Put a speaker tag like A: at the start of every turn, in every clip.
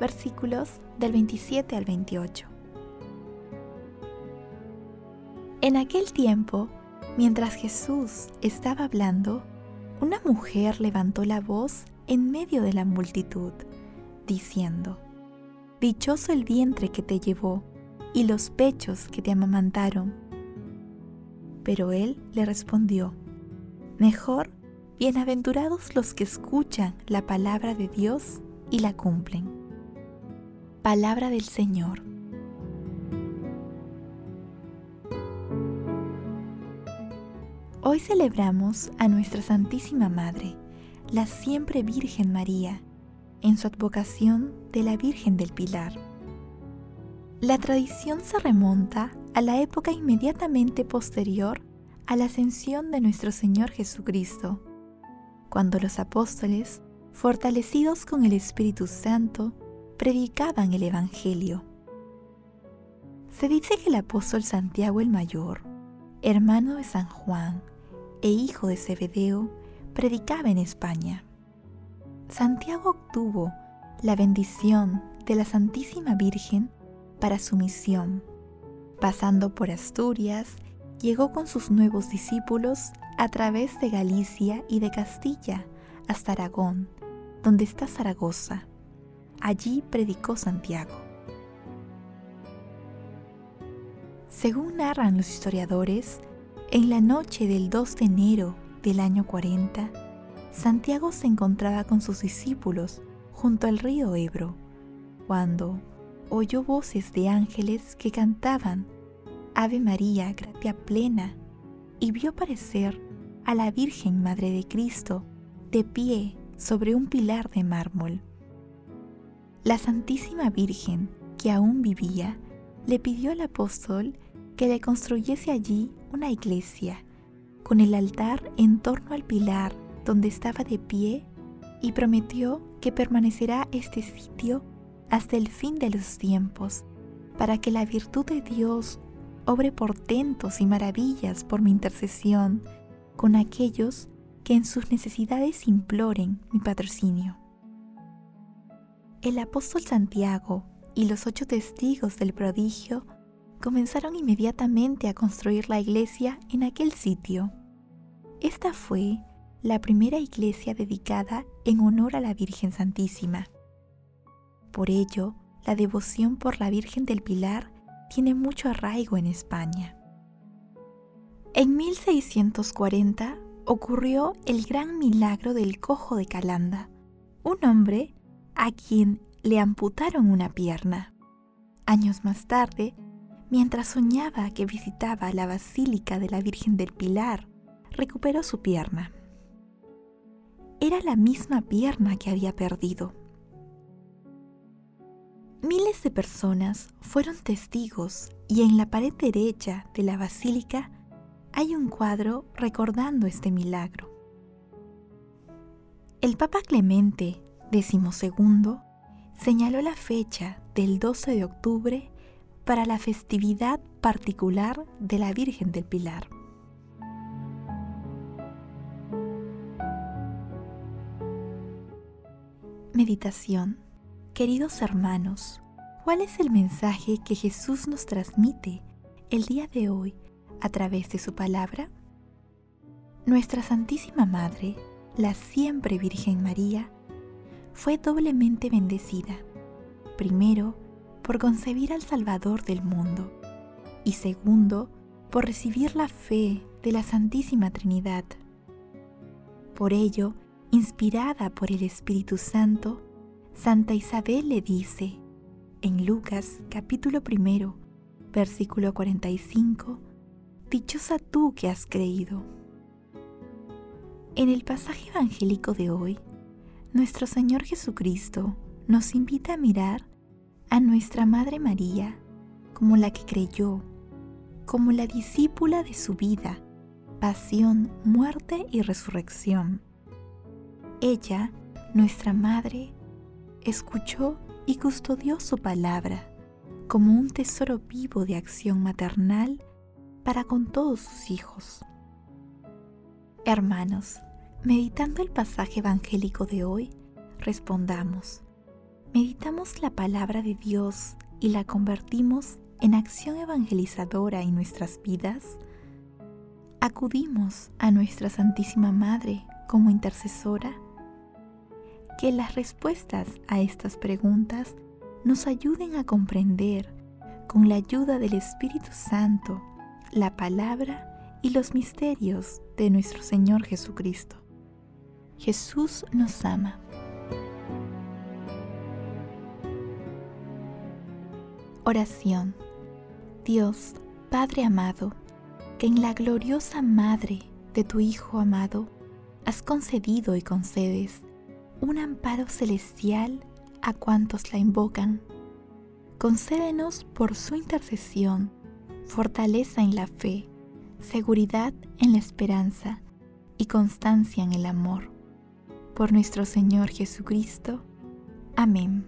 A: versículos del 27 al 28. En aquel tiempo, mientras Jesús estaba hablando, una mujer levantó la voz en medio de la multitud, diciendo, Dichoso el vientre que te llevó y los pechos que te amamantaron. Pero él le respondió, Mejor, bienaventurados los que escuchan la palabra de Dios y la cumplen. Palabra del Señor. Hoy celebramos a nuestra Santísima Madre, la siempre Virgen María, en su advocación de la Virgen del Pilar. La tradición se remonta a la época inmediatamente posterior a la ascensión de nuestro Señor Jesucristo, cuando los apóstoles, fortalecidos con el Espíritu Santo, predicaban el Evangelio. Se dice que el apóstol Santiago el Mayor, hermano de San Juan e hijo de Zebedeo, predicaba en España. Santiago obtuvo la bendición de la Santísima Virgen para su misión, pasando por Asturias, llegó con sus nuevos discípulos a través de Galicia y de Castilla hasta Aragón, donde está Zaragoza Allí predicó Santiago. Según narran los historiadores, en la noche del 2 de enero del año 40, Santiago se encontraba con sus discípulos junto al río Ebro, cuando oyó voces de ángeles que cantaban Ave María, gracia plena, y vio aparecer a la Virgen Madre de Cristo de pie sobre un pilar de mármol. La Santísima Virgen, que aún vivía, le pidió al apóstol que le construyese allí una iglesia, con el altar en torno al pilar donde estaba de pie, y prometió que permanecerá este sitio hasta el fin de los tiempos, para que la virtud de Dios obre portentos y maravillas por mi intercesión con aquellos que en sus necesidades imploren mi patrocinio el apóstol Santiago y los ocho testigos del prodigio comenzaron inmediatamente a construir la iglesia en aquel sitio. Esta fue la primera iglesia dedicada en honor a la Virgen Santísima. Por ello, la devoción por la Virgen del Pilar tiene mucho arraigo en España. En 1640 ocurrió el gran milagro del cojo de Calanda, un hombre a quien le amputaron una pierna. Años más tarde, mientras soñaba que visitaba la Basílica de la Virgen del Pilar, recuperó su pierna. Era la misma pierna que había perdido. Miles de personas fueron testigos y en la pared derecha de la basílica hay un cuadro recordando este milagro. El Papa Clemente decimosegundo, señaló la fecha del 12 de octubre para la festividad particular de la Virgen del Pilar. Meditación Queridos hermanos, ¿cuál es el mensaje que Jesús nos transmite el día de hoy a través de su palabra? Nuestra Santísima Madre, la siempre Virgen María, fue doblemente bendecida. Primero, por concebir al Salvador del mundo, y segundo, por recibir la fe de la Santísima Trinidad. Por ello, inspirada por el Espíritu Santo, Santa Isabel le dice, en Lucas capítulo primero, versículo 45, Dichosa tú que has creído. En el pasaje evangélico de hoy, nuestro Señor Jesucristo nos invita a mirar a nuestra Madre María como la que creyó, como la discípula de su vida, pasión, muerte y resurrección. Ella, nuestra Madre, escuchó y custodió su palabra como un tesoro vivo de acción maternal para con todos sus hijos. Hermanos, meditando el pasaje evangélico de hoy, respondamos, meditamos la palabra de Dios y la convertimos en acción evangelizadora en nuestras vidas, acudimos a nuestra Santísima Madre como intercesora, que las respuestas a estas preguntas nos ayuden a comprender, con la ayuda del Espíritu Santo, la palabra y los misterios de nuestro Señor Jesucristo. Jesús nos ama. Oración. Dios, Padre amado, que en la gloriosa Madre de tu Hijo amado has concedido y concedes un amparo celestial a cuantos la invocan. Concédenos por su intercesión fortaleza en la fe, seguridad en la esperanza y constancia en el amor. Por nuestro Señor Jesucristo. Amén.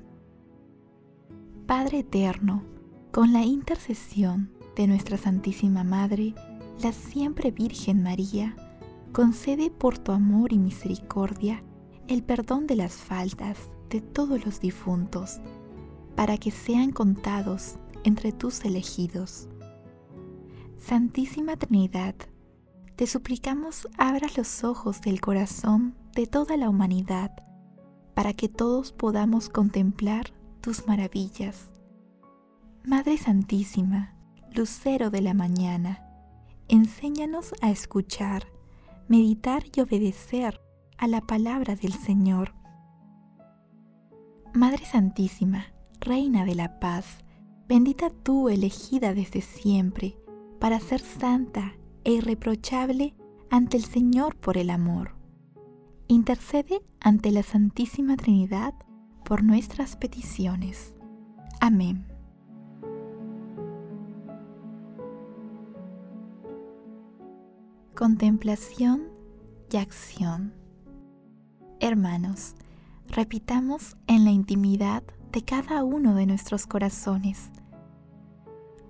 A: Padre eterno, con la intercesión de nuestra Santísima Madre, la siempre Virgen María, concede por tu amor y misericordia el perdón de las faltas de todos los difuntos, para que sean contados entre tus elegidos. Santísima Trinidad, te suplicamos abras los ojos del corazón de toda la humanidad, para que todos podamos contemplar tus maravillas. Madre Santísima, Lucero de la Mañana, enséñanos a escuchar, meditar y obedecer a la palabra del Señor. Madre Santísima, Reina de la Paz, bendita tú elegida desde siempre para ser santa e irreprochable ante el Señor por el amor. Intercede ante la Santísima Trinidad por nuestras peticiones. Amén. Contemplación y acción. Hermanos, repitamos en la intimidad de cada uno de nuestros corazones.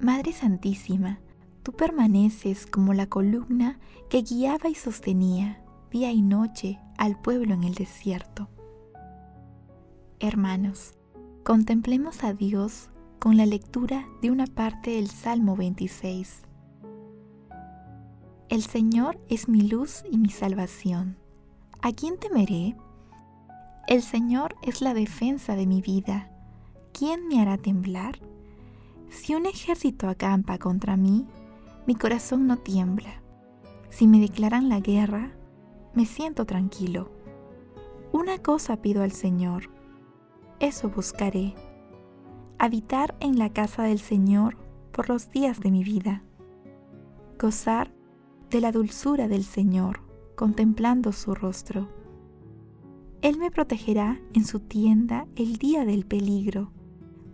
A: Madre Santísima, tú permaneces como la columna que guiaba y sostenía día y noche al pueblo en el desierto. Hermanos, contemplemos a Dios con la lectura de una parte del Salmo 26. El Señor es mi luz y mi salvación. ¿A quién temeré? El Señor es la defensa de mi vida. ¿Quién me hará temblar? Si un ejército acampa contra mí, mi corazón no tiembla. Si me declaran la guerra, me siento tranquilo. Una cosa pido al Señor, eso buscaré, habitar en la casa del Señor por los días de mi vida, gozar de la dulzura del Señor, contemplando su rostro. Él me protegerá en su tienda el día del peligro,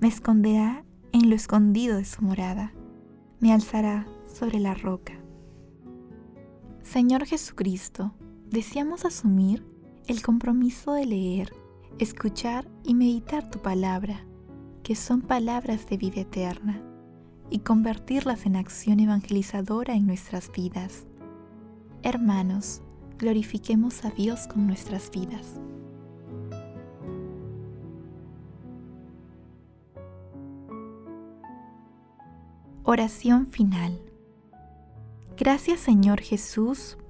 A: me esconderá en lo escondido de su morada, me alzará sobre la roca. Señor Jesucristo, deseamos asumir el compromiso de leer, escuchar y meditar tu palabra, que son palabras de vida eterna y convertirlas en acción evangelizadora en nuestras vidas. Hermanos, glorifiquemos a Dios con nuestras vidas. Oración final. Gracias Señor Jesús